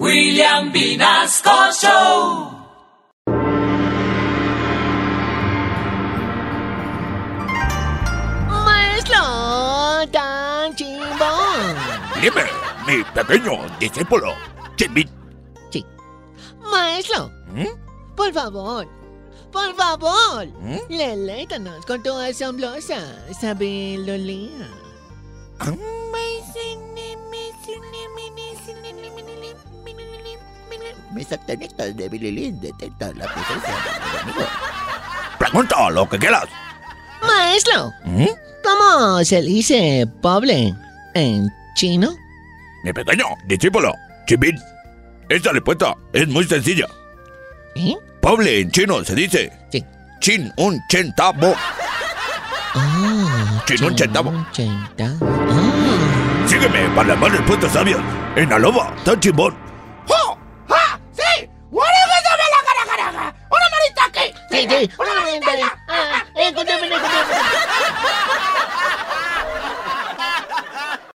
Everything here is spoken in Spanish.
William Vinasco Show. Maestro, tan chimbón. Dime, mi pequeño discípulo, Chimbit. Sí. Maestro, ¿Mm? por favor, por favor, ¿Mm? deleítanos con tu asombrosa sabiduría. Mis actinitas de Bililín detectan la presencia de mi amigo. Pregunta lo que quieras. Maestro, ¿Mm? ¿cómo se dice pobre en chino? Mi pequeño discípulo, Chimbit. Esta respuesta es muy sencilla. ¿Eh? Pobre en chino se dice Sí. chin un centavo. Ah, Chin un centavo. un centavo. Ah. Sígueme para más respuestas sabias en Aloba, tan chimbón. ¡Guarda la